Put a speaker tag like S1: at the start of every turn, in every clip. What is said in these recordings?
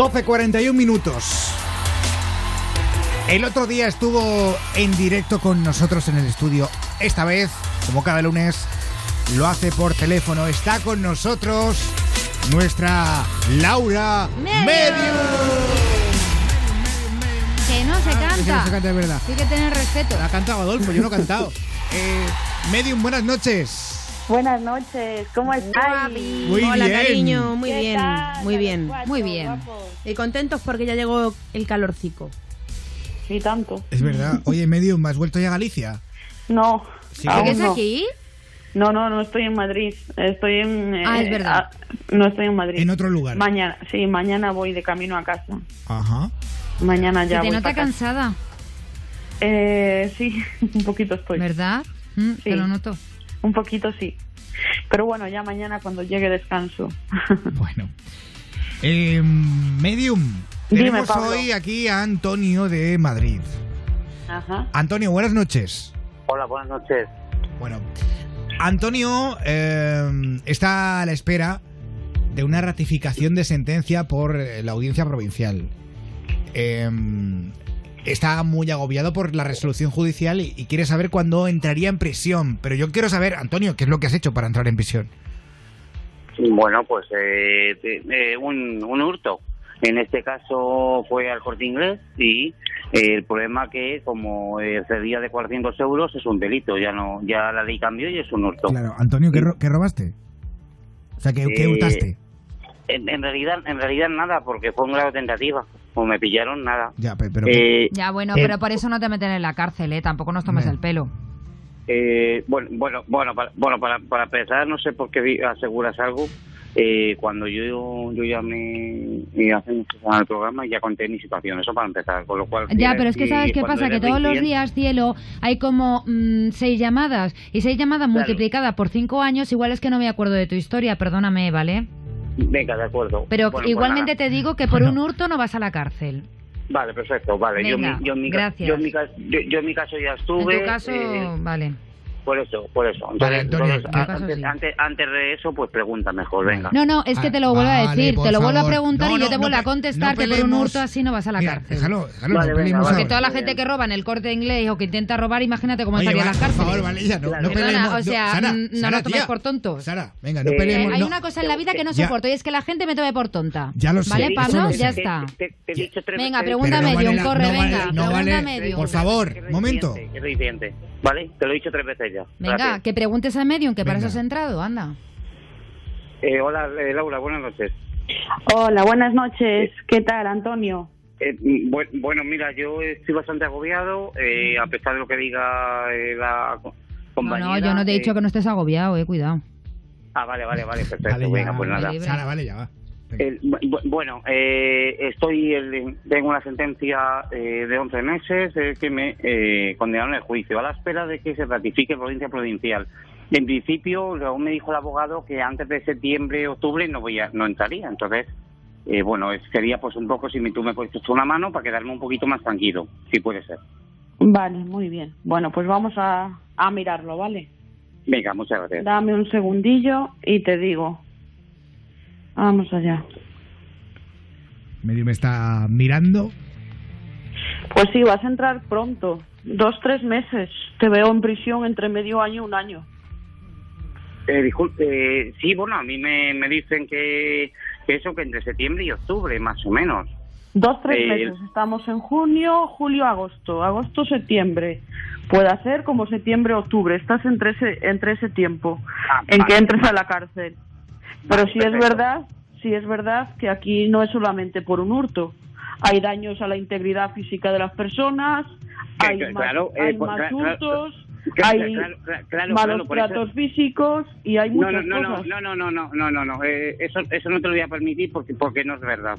S1: 12.41 minutos. El otro día estuvo en directo con nosotros en el estudio. Esta vez, como cada lunes, lo hace por teléfono. Está con nosotros nuestra Laura Medio.
S2: Que no se
S1: Ah, que
S2: canta.
S1: no se canta de verdad.
S2: Hay que tener respeto.
S1: Ha cantado Adolfo, yo no he cantado. Eh, Medium, buenas noches.
S3: Buenas noches, ¿cómo estáis?
S1: Muy
S4: Hola,
S1: bien.
S4: cariño, muy
S3: ¿Qué
S4: bien,
S3: tal,
S4: muy bien.
S2: muy bien.
S4: Y contentos porque ya llegó el calorcico.
S3: Ni tanto.
S1: Es verdad. Oye, Medium, ¿has vuelto ya a Galicia?
S3: No.
S1: Sí,
S3: aún
S2: ¿Qué es
S3: no.
S2: aquí?
S3: No, no, no estoy en Madrid. Estoy en. eh,
S2: Ah, es verdad.
S3: ah, no estoy en Madrid.
S1: En otro lugar.
S3: Mañana, sí, mañana voy de camino a casa.
S1: Ajá.
S3: Mañana
S2: Se
S3: ya
S2: te
S3: voy
S2: nota cansada,
S3: Eh, sí, un poquito estoy.
S2: ¿verdad? Mm, Te
S3: Sí.
S2: lo noto.
S3: Un poquito sí. Pero bueno, ya mañana cuando llegue descanso.
S1: Bueno. Eh, Medium,
S3: Dime,
S1: tenemos
S3: Pablo.
S1: hoy aquí a Antonio de Madrid.
S3: Ajá.
S1: Antonio, buenas noches.
S5: Hola, buenas noches.
S1: Bueno, Antonio eh, está a la espera de una ratificación de sentencia por eh, la audiencia provincial. Eh, está muy agobiado por la resolución judicial y, y quiere saber cuándo entraría en prisión. Pero yo quiero saber, Antonio, ¿qué es lo que has hecho para entrar en prisión?
S5: Bueno, pues eh, eh, un, un hurto. En este caso fue al corte inglés y eh, el problema que como excedía de 400 euros es un delito. Ya no ya la ley cambió y es un hurto.
S1: Claro, Antonio, ¿qué, ro- qué robaste? O sea, ¿qué, qué
S5: Eh,
S1: hurtaste?
S5: En, en realidad en realidad nada, porque fue un grado de tentativa. Como me pillaron, nada.
S1: Ya, pe- pero...
S5: Eh,
S2: Ya, bueno,
S1: Eh,
S2: pero por eso no te meten en la cárcel, ¿eh? Tampoco nos tomes
S1: Me-
S2: el pelo.
S5: Eh, bueno, bueno, bueno, para, bueno, para, para empezar, no sé por qué vi- aseguras algo. Eh, cuando yo yo llamé y hace mucho al programa ya conté mi situación, eso para empezar, con lo cual...
S2: Ya,
S5: si-
S2: pero es que ¿sabes qué pasa? Que todos los días, cielo, hay como mm, seis llamadas. Y seis llamadas
S5: Claro.
S2: multiplicadas por cinco años, igual es que no me acuerdo de tu historia, perdóname, ¿vale?
S5: Venga, de acuerdo.
S2: Pero
S5: Bueno, pues
S2: igualmente te digo que por
S1: Bueno.
S2: un hurto no vas a la cárcel.
S5: Vale, perfecto, vale. yo,
S2: Venga,
S5: yo, en mi, ca-
S2: gracias.
S5: yo, en mi, yo, yo en mi caso ya
S2: En
S5: estuve...
S2: tu caso,
S5: eh,
S2: vale.
S5: Por eso, por eso.
S1: Vale, Antonio,
S5: entonces, antes,
S2: sí.
S5: antes, antes de eso, pues pregunta mejor, venga.
S2: No, no, es que te lo vuelvo a decir, te lo vuelvo a preguntar
S1: No,
S2: y yo
S1: no,
S2: te
S1: no
S2: vuelvo a contestar
S1: no
S2: que por un hurto así no vas a la
S1: Mira,
S2: cárcel.
S1: déjalo, déjalo,
S5: Vale,
S1: no
S5: venga.
S2: Porque
S1: ahora.
S2: toda la gente
S5: bien.
S2: que roba en el corte inglés o que intenta robar, imagínate cómo
S1: Oye,
S2: estaría
S1: va,
S2: las
S1: por favor, vale, ya, no,
S5: Claro.
S1: no
S2: Perdona,
S1: peleemos.
S2: o sea,
S1: no, Sara,
S2: no
S1: Sara,
S2: nos tomes por tontos.
S1: Sara, venga, no
S5: Eh,
S1: peleemos.
S2: hay
S1: no.
S2: una cosa en la vida que no soporto y es que la gente me tome por tonta.
S1: Ya lo sé,
S2: ¿Vale, Pablo?
S1: lo
S2: Ya está. Venga, pregunta
S1: no la-
S2: corre,
S1: no
S2: venga.
S1: no
S2: pregunta
S1: vale-
S2: medium.
S1: Por favor,
S5: Es
S1: momento.
S5: ¿Vale? Te lo he dicho tres veces ya.
S2: Venga,
S5: Gracias.
S2: que preguntes a medium, que para
S1: Venga.
S2: eso has entrado, anda.
S5: Eh, hola, eh, Laura, buenas noches.
S3: Hola, buenas noches. ¿Qué tal, Antonio?
S5: Eh, bue- bueno, mira, yo estoy bastante agobiado, eh, a pesar de lo que diga eh, la co-
S2: No,
S5: compañera.
S2: no, yo no te he
S5: eh,
S2: dicho que no estés agobiado, eh, cuidado.
S5: Ah, vale, vale, vale, perfecto.
S1: Vale, ya,
S5: Venga, pues nada.
S1: Sara, vale, ya va.
S5: El- bu- bueno, eh, estoy el- tengo una sentencia eh, de 11 meses eh, que me eh, condenaron en el juicio a la espera de que se ratifique por audiencia provincial. En principio, luego me dijo el abogado que antes de septiembre, octubre no voy a, no entraría. Entonces, eh, bueno, sería pues un poco si me- tú me puedes una mano para quedarme un poquito más tranquilo, si puede ser.
S3: Vale, muy bien. Bueno, pues vamos a, a mirarlo, ¿vale?
S5: Venga, muchas gracias.
S3: Dame un segundillo y te digo. Vamos allá.
S1: Medio me está mirando.
S3: Pues sí, vas a entrar pronto. Dos, tres meses. Te veo en prisión entre medio año y un año.
S5: Eh, disculpe, eh, sí, bueno, a mí me, me dicen que, que eso, que entre septiembre y octubre, más o menos.
S3: Dos, tres
S5: Eh,
S3: meses. Estamos en junio, julio, agosto. Agosto, septiembre. Puede ser como septiembre, octubre. Estás entre ese, entre ese tiempo
S5: Ah,
S3: en que
S5: vale.
S3: entres a la cárcel. Pero sí es
S5: perfecto.
S3: verdad, sí es verdad que aquí no es solamente por un hurto. Hay daños a la integridad física de las personas, hay más,
S5: eh, pues,
S3: hurtos,
S5: Claro,
S3: hay
S5: claro,
S3: malos
S5: eso-
S3: tratos físicos y hay muchas
S5: no, no, no,
S3: cosas.
S5: no, no, no, no, no, no, no, eh, eso, eso no te lo voy a permitir porque, porque no es verdad.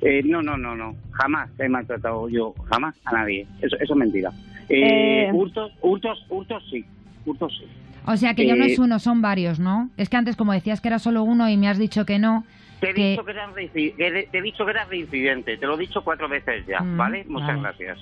S5: Eh, no, no, no, no, jamás he maltratado yo, jamás a nadie. Eso, eso es mentira. Eh,
S3: Eh.
S5: Hurtos, hurtos, hurtos sí, hurtos sí.
S2: O sea que ya no
S5: Eh,
S2: es uno, son varios, ¿no? Es que antes, como decías que era solo uno y me has dicho que no.
S5: Te he,
S2: que-
S5: dicho que eras de- te he dicho que eras reincidente, te lo he dicho cuatro veces ya,
S2: Mm,
S5: ¿vale? Muchas
S2: vale.
S5: gracias.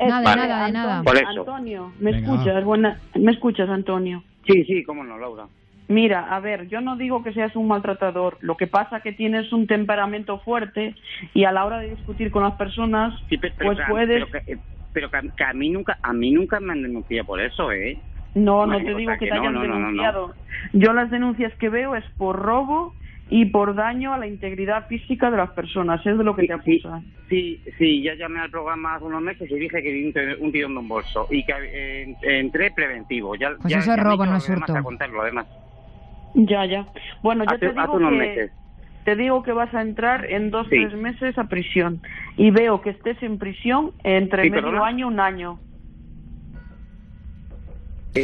S2: Nada, de
S5: Vale.
S2: nada, de nada.
S5: Por eso.
S3: Antonio, ¿me
S1: Venga,
S3: escuchas? Buena, ¿Me escuchas, Antonio?
S5: Sí, sí, cómo no, Laura.
S3: Mira, a ver, yo no digo que seas un maltratador. Lo que pasa que tienes un temperamento fuerte y a la hora de discutir con las personas,
S5: Sí, pe- pero,
S3: pues puedes.
S5: pero que, pero que, que a mí nunca a mí nunca me han denunciado por eso, ¿eh?
S3: No, no te digo que
S5: que
S3: te hayan
S5: no, no, no, no.
S3: denunciado. Yo las denuncias que veo es por robo y por daño a la integridad física de las personas. Es de lo que te
S5: Sí,
S3: acusan.
S5: sí, sí, ya llamé al programa hace unos meses y dije que vi un, tirón de un bolso y que eh, entré preventivo. Ya,
S2: Pues
S5: ya,
S2: eso es robo, no es hurto.
S5: a contarlo, además.
S3: Ya, ya. Bueno, yo
S5: Hace-
S3: te
S5: hace
S3: digo
S5: unos
S3: que
S5: meses.
S3: te digo que vas a entrar en dos
S5: Sí.
S3: tres meses a prisión y veo que estés en prisión entre
S5: Sí,
S3: medio
S5: perdona.
S3: año un año.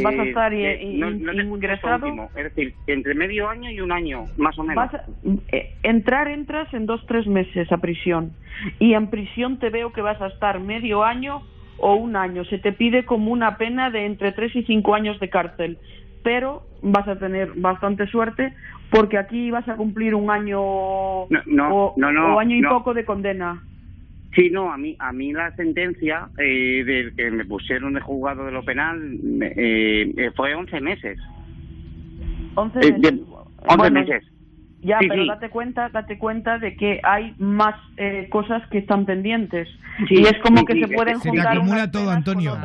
S3: Vas a
S5: Eh,
S3: estar
S5: eh,
S3: in-
S5: no- no
S3: ingresado.
S5: último, Es decir, entre medio año y un año, más o menos.
S3: Vas a- eh, entrar entras en dos tres meses a prisión y en prisión te veo que vas a estar medio año o un año. Se te pide como una pena de entre tres y cinco años de cárcel, pero vas a tener bastante suerte porque aquí vas a cumplir un año
S5: No,
S3: o, o año y poco de condena.
S5: Sí, no, a mí, a mí la sentencia eh, del que me pusieron de juzgado de lo penal me- eh, eh, fue 11 meses.
S3: 11
S5: Eh,
S3: meses.
S5: de- 11
S3: Bueno,
S5: meses.
S3: Ya,
S5: Sí,
S3: pero
S5: sí.
S3: date cuenta, date cuenta de que hay más eh, cosas que están pendientes
S5: Sí,
S3: y es como
S5: sí,
S3: que
S5: sí,
S3: se pueden
S1: se
S3: juntar
S1: acumula
S3: unas
S1: todo, Antonio.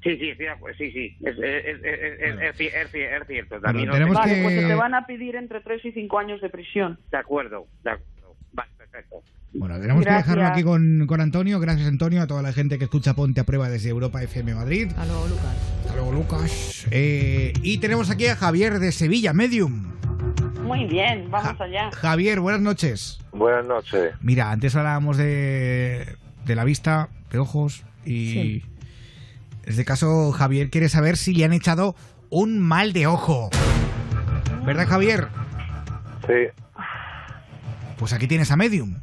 S5: Sí, sí, sí, pues sí, sí, es, es, es, es, es- es ci- es ci- es cierto. También tengo.
S3: Vale,
S1: que-
S3: pues se te van a pedir entre 3 y 5 años de prisión.
S5: De acuerdo, de acuerdo. Vale, perfecto.
S1: Bueno, tenemos
S3: Gracias.
S1: que dejarlo aquí con, con Antonio. Gracias, Antonio, a toda la gente que escucha Ponte a Prueba desde Europa FM Madrid.
S4: Hasta luego, Lucas.
S1: Hasta luego, Lucas. Eh, y tenemos aquí a Javier de Sevilla, Medium.
S3: Muy bien, vamos
S1: Ja-
S3: allá.
S1: Javier, buenas noches.
S6: Buenas noches.
S1: Mira, antes hablábamos de, de la vista, de ojos, y
S4: Sí.
S1: en este caso Javier quiere saber si le han echado un mal de ojo. ¿Verdad, Javier?
S6: Sí.
S1: Pues aquí tienes a Medium.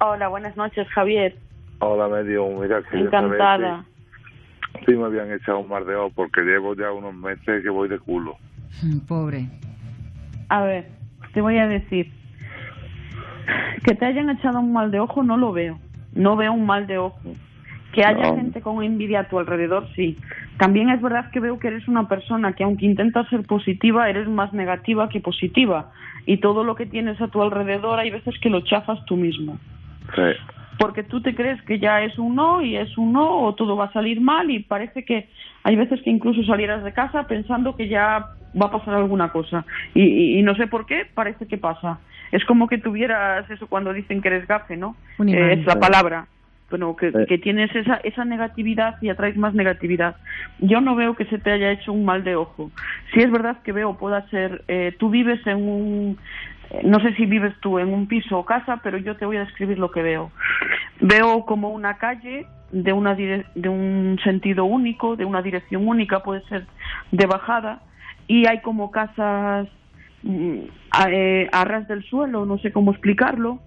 S3: Hola, buenas noches, Javier.
S6: Hola, medio. Mira, que
S3: Encantada.
S6: Sí, me habían echado un mar de ojo porque llevo ya unos meses que voy de culo.
S2: Mm, Pobre.
S3: A ver, te voy a decir. Que te hayan echado un mal de ojo no lo veo. No veo un mal de ojo. Que haya
S6: No.
S3: gente con envidia a tu alrededor, sí. También es verdad que veo que eres una persona que aunque intentas ser positiva, eres más negativa que positiva. Y todo lo que tienes a tu alrededor hay veces que lo chafas tú mismo.
S6: Sí.
S3: porque tú te crees que ya es un no y es un no o todo va a salir mal y parece que hay veces que incluso salieras de casa pensando que ya va a pasar alguna cosa. Y, y- y no sé por qué parece que pasa. Es como que tuvieras eso cuando dicen que eres gafe no. Eh, es la palabra. Bueno que,
S6: Sí.
S3: que tienes esa esa negatividad y atraes más negatividad. Yo no veo que se te haya hecho un mal de ojo. Si es verdad que veo pueda ser eh, tú vives en un no sé si vives tú en un piso o casa, pero yo te voy a describir lo que veo. Veo como una calle de, una dire- de un sentido único, de una dirección única, puede ser de bajada, y hay como casas mm, a, eh, a ras del suelo, no sé cómo explicarlo,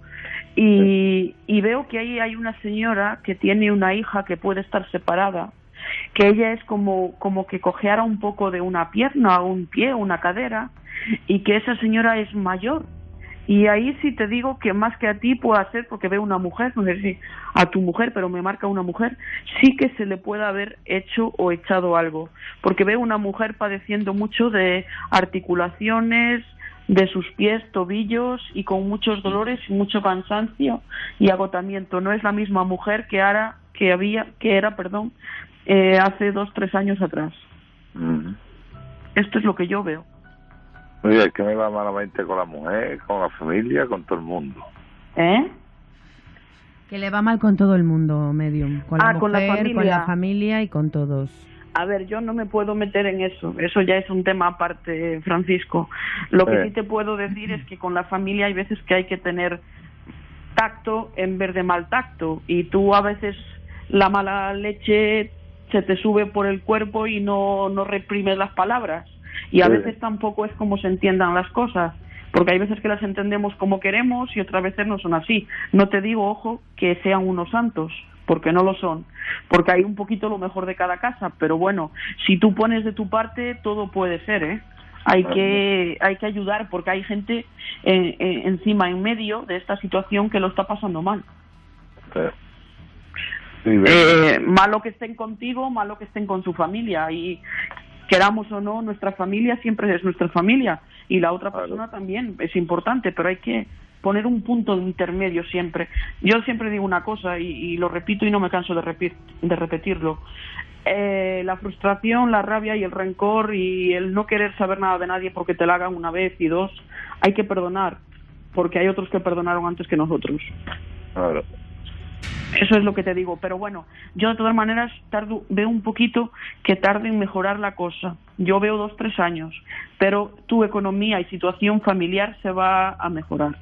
S3: y, y veo que ahí hay una señora que tiene una hija que puede estar separada, que ella es como, como que cojeara un poco de una pierna, un pie, una cadera, y que esa señora es mayor. Y ahí sí te digo que más que a ti pueda ser, porque veo una mujer, no sé si a tu mujer, pero me marca una mujer, sí que se le puede haber hecho o echado algo. Porque veo una mujer padeciendo mucho de articulaciones, de sus pies, tobillos y con muchos dolores y mucho cansancio y agotamiento. No es la misma mujer que era, que había, que era, perdón, eh, hace dos, tres años atrás.
S6: Mm.
S3: Esto es lo que yo veo.
S6: Mira, es que me va malamente con la mujer, con la familia, con todo el mundo.
S3: ¿Eh?
S4: Que le va mal con todo el mundo, Medium. Con la
S3: Ah,
S4: mujer,
S3: con la
S4: con
S3: familia.
S4: la familia y con todos.
S3: A ver, yo no me puedo meter en eso. Eso ya es un tema aparte, Francisco. Lo que
S6: Eh.
S3: sí te puedo decir es que con la familia hay veces que hay que tener tacto en vez de mal tacto. Y tú a veces la mala leche se te sube por el cuerpo y no, no reprimes las palabras. Y a
S6: Sí.
S3: veces tampoco es como se entiendan las cosas. Porque hay veces que las entendemos como queremos y otras veces no son así. No te digo, ojo, que sean unos santos, porque no lo son. Porque hay un poquito lo mejor de cada casa. Pero bueno, si tú pones de tu parte, todo puede ser, ¿eh? Hay que, hay que ayudar porque hay gente eh, eh, encima, en medio de esta situación que lo está pasando mal.
S6: Sí. Sí,
S3: Eh, malo que estén contigo, malo que estén con su familia. Y, queramos o no, nuestra familia siempre es nuestra familia y la otra persona también es importante, pero hay que poner un punto de intermedio siempre. Yo siempre digo una cosa y, y lo repito y no me canso de, repi- de repetirlo. Eh, la frustración, la rabia y el rencor y el no querer saber nada de nadie porque te la hagan una vez y dos, hay que perdonar, porque hay otros que perdonaron antes que nosotros.
S6: Claro.
S3: Eso es lo que te digo. Pero bueno, yo de todas maneras tardo, veo un poquito que tarde en mejorar la cosa. Yo veo dos, tres años. Pero tu economía y situación familiar se va a mejorar.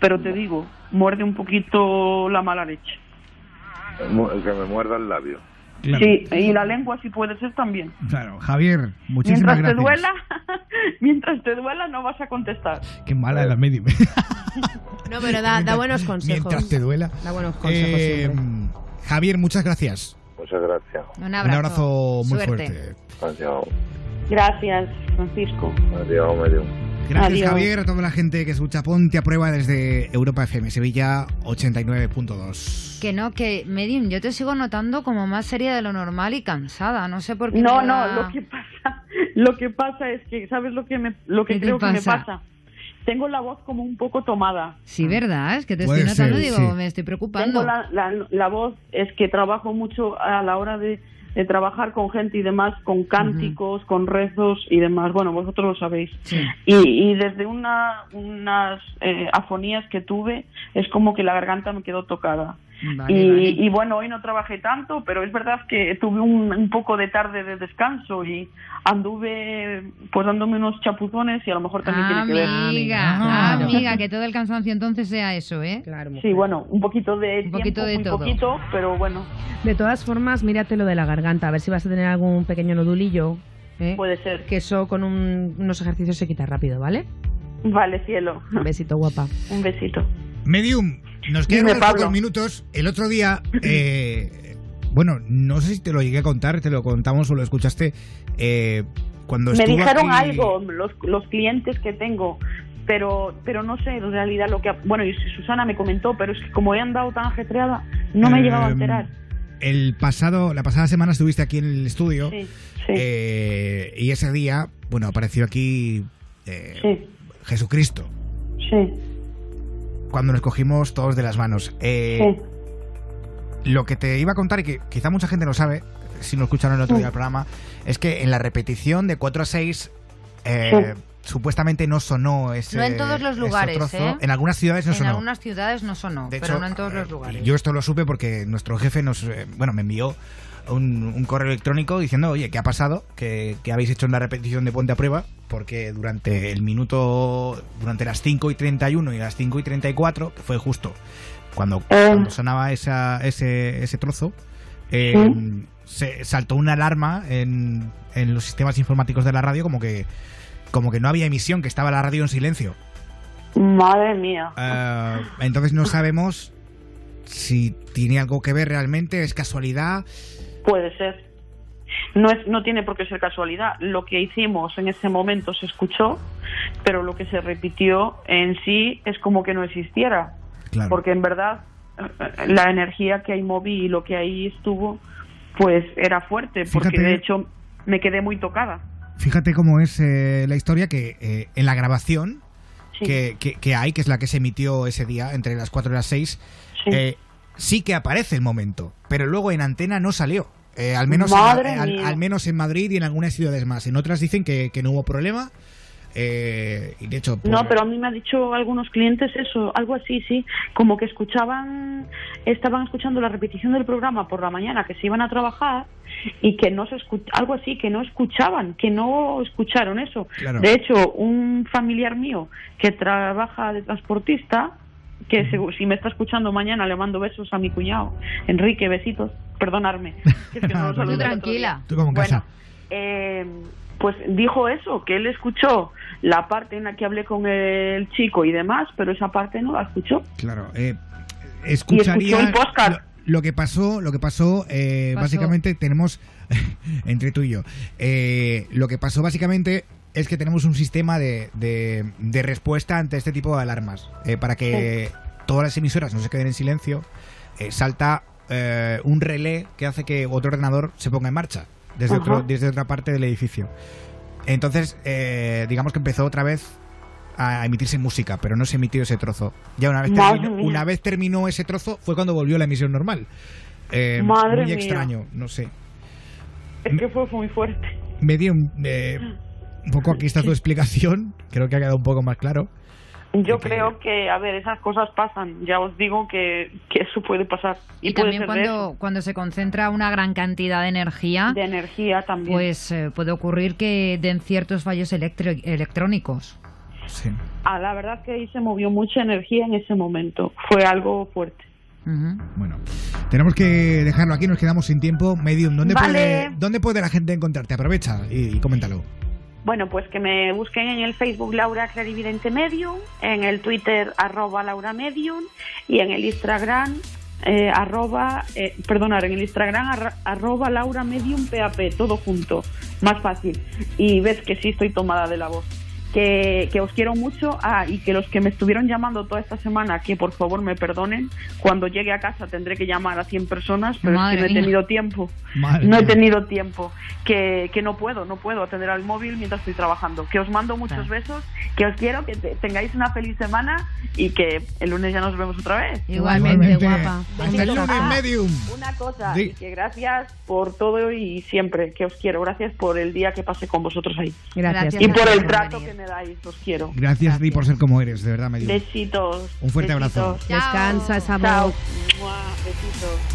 S3: Pero te digo, muerde un poquito la mala leche.
S6: Que me muerda el labio.
S1: Claro.
S3: Sí, y la lengua si puede ser también.
S1: Claro, Javier, muchísimas
S3: Mientras te
S1: gracias.
S3: duela, mientras te duela no vas a contestar.
S1: Qué mala es la medium.
S4: No, pero da, da buenos consejos.
S1: Mientras te duela.
S4: Da buenos consejos
S1: Eh,
S4: siempre.
S1: Javier, muchas gracias.
S6: Muchas gracias.
S2: Un abrazo.
S1: Un abrazo muy
S2: Suerte.
S1: fuerte.
S6: Adiós.
S3: Gracias, Francisco.
S6: Adiós.
S1: Gracias,
S3: Adiós.
S1: Javier, a toda la gente que escucha Ponte a Prueba desde Europa FM Sevilla 89.2.
S2: Que no, que Medium, yo te sigo notando como más seria de lo normal y cansada. No sé por qué.
S3: No, no,
S2: da-
S3: lo que pasa, lo que pasa es que, ¿sabes lo que me, lo que
S2: ¿Qué te
S3: creo que me
S2: pasa?
S3: Tengo la voz como un poco tomada.
S2: Sí, ¿verdad? Es que te
S1: Puede
S2: estoy notando
S1: ser,
S2: digo,
S1: sí.
S2: me estoy
S3: Tengo
S2: preocupando.
S3: la, la, la voz, es que trabajo mucho a la hora de, de trabajar con gente y demás, con cánticos, con rezos y demás. Bueno, vosotros lo sabéis.
S2: Sí.
S3: Y, y desde una, unas eh, afonías que tuve, es como que la garganta me quedó tocada.
S2: Vale,
S3: y,
S2: vale.
S3: y bueno, hoy no trabajé tanto, pero es verdad que tuve un, un poco de tarde de descanso y anduve pues dándome unos chapuzones y a lo mejor también tiene que ver.
S2: Amiga,
S1: Ah,
S2: amiga, que todo el cansancio entonces sea eso, ¿eh?
S4: Claro, mujer.
S3: Sí, bueno, un poquito de
S2: Un poquito
S3: tiempo,
S2: de
S3: muy
S2: todo.
S3: poquito, pero bueno,
S4: De todas formas, mírate lo de la garganta, a ver si vas a tener algún pequeño nodulillo. ¿eh?
S3: puede ser.
S4: Que eso con un- unos ejercicios se quita rápido, ¿vale?
S3: Vale, cielo.
S4: Un besito, guapa.
S3: Un besito.
S1: Medium, nos quedan unos pocos minutos. El otro día, eh, bueno, no sé si te lo llegué a contar, te lo contamos o lo escuchaste. eh, cuando
S3: Me dijeron
S1: aquí-
S3: algo los, los clientes que tengo, pero pero no sé en realidad lo que... Bueno, y Susana me comentó, pero es que como he andado tan ajetreada, no me he llegado a
S1: Eh,
S3: enterar.
S1: El pasado, la pasada semana estuviste aquí en el estudio
S3: Sí, sí,
S1: eh, y ese día, bueno, apareció aquí eh,
S3: sí,
S1: Jesucristo.
S3: sí,
S1: Cuando nos cogimos todos de las manos. Eh,
S3: sí.
S1: Lo que te iba a contar y que quizá mucha gente no sabe, si no escucharon el otro
S3: Sí.
S1: día el programa, es que en la repetición de 4 a 6 eh, supuestamente no sonó ese
S2: No en todos los lugares,
S1: trozo.
S2: ¿eh?
S1: En algunas ciudades no
S2: en
S1: sonó.
S2: algunas ciudades no sonó,
S1: De
S2: pero
S1: hecho,
S2: no en todos los
S1: eh,
S2: lugares.
S1: Yo esto lo supe porque nuestro jefe nos, bueno, me envió un, un correo electrónico diciendo, oye, ¿qué ha pasado? ¿Qué, qué habéis hecho en la repetición de Ponte a Prueba? Porque durante el minuto, durante las 5 y 31 y las 5 y 34, que fue justo cuando,
S3: Eh.
S1: cuando sonaba esa, ese, ese trozo, eh,
S3: Sí.
S1: se saltó una alarma en, en los sistemas informáticos de la radio como que como que no había emisión, que estaba la radio en silencio.
S3: Madre mía.
S1: Eh, entonces no sabemos si tiene algo que ver realmente, es casualidad.
S3: Puede ser. No, es, no tiene por qué ser casualidad. Lo que hicimos en ese momento se escuchó, pero lo que se repitió en sí es como que no existiera.
S1: Claro.
S3: Porque en verdad eh, la energía que ahí moví y lo que ahí estuvo, pues era fuerte. Porque
S1: Fíjate-
S3: de hecho me quedé muy tocada.
S1: Fíjate cómo es eh, la historia que eh, en la grabación
S3: Sí.
S1: que, que- que hay, que es la que se emitió ese día, entre las 4 y las 6,
S3: Sí.
S1: eh, sí que aparece el momento, pero luego en antena no salió. Eh, al, menos en, al,
S3: mía.
S1: al menos en Madrid y en algunas ciudades más. En otras dicen que, que no hubo problema. eh, y de hecho, por-
S3: No, pero a mí me ha dicho algunos clientes eso, algo así, sí, como que escuchaban, estaban escuchando la repetición del programa por la mañana, que se iban a trabajar y que no se escuch algo así, que no escuchaban, que no escucharon eso.
S1: Claro.
S3: De hecho, un familiar mío que trabaja de transportista, que si me está escuchando mañana le mando besos a mi cuñado, Enrique, besitos, perdonarme. que es que no lo
S2: tranquila.
S1: Tú como en
S3: Bueno,
S1: casa.
S3: eh, pues dijo eso, que él escuchó la parte en la que hablé con el chico y demás, pero esa parte no la escuchó.
S1: Claro, eh, escucharía
S3: Y escuchó el podcast.
S1: Lo, lo que pasó, lo que pasó, eh,
S2: Pasó.
S1: básicamente tenemos entre tú y yo. eh, lo que pasó básicamente es que tenemos un sistema de, de- de respuesta ante este tipo de alarmas eh, para que todas las emisoras no se queden en silencio. eh, salta eh, un relé que hace que otro ordenador se ponga en marcha. desde, otro, desde otra parte del edificio. Entonces, digamos que empezó otra vez a emitirse música, pero no se emitió ese trozo. Ya una vez, terminó, una vez terminó ese trozo fue cuando volvió la emisión normal.
S3: Madre
S1: muy
S3: mía.
S1: extraño, no sé.
S3: Es que fue, muy fuerte.
S1: Medium, eh, un poco aquí está tu explicación. Creo que ha quedado un poco más claro.
S3: Yo
S1: que-
S3: creo que, a ver, esas cosas pasan. Ya os digo que, que eso puede pasar. Y,
S2: Y,
S3: puede
S2: también cuando, cuando se concentra una gran cantidad de energía,
S3: de energía también.
S2: pues eh, puede ocurrir que den ciertos fallos electro- electrónicos.
S1: Sí.
S3: Ah, la verdad que ahí se movió mucha energía en ese momento. Fue algo fuerte.
S1: Bueno, tenemos que dejarlo aquí, nos quedamos sin tiempo. Medium, ¿dónde,
S3: Vale.
S1: puede, ¿dónde puede la gente encontrarte? Aprovecha y, y coméntalo.
S3: Bueno, pues que me busquen en el Facebook Laura Clarividente Medium, en el Twitter arroba Laura Medium y en el Instagram eh, arroba, eh, perdonar, en el Instagram arroba Laura Medium PAP, todo junto, más fácil. Y ves que sí estoy tomada de la voz. Que, que os quiero mucho ah, y que los que me estuvieron llamando toda esta semana, que por favor me perdonen. Cuando llegue a casa tendré que llamar a 100 personas, pero
S2: Madre
S3: es que no he tenido tiempo.
S1: Madre
S3: No he tenido tiempo, que, que no puedo, no puedo atender al móvil mientras estoy trabajando. Que os mando muchos
S2: Claro.
S3: besos, que os quiero, que te- tengáis una feliz semana y que el lunes ya nos vemos otra vez.
S2: Igualmente, guapa.
S1: Hasta el lunes,
S3: Ah,
S1: Medium.
S3: Una cosa, y que gracias por todo y siempre, que os quiero. Gracias por el día que pasé con vosotros ahí.
S4: Gracias.
S2: Gracias.
S3: Y por el trato
S2: venir.
S3: que me dais, os quiero.
S1: Gracias a ti por ser como eres, de verdad, Medium.
S3: Besitos.
S1: Un fuerte
S3: besitos.
S1: abrazo.
S2: Chao.
S4: Descansa.
S3: Mua, Besitos.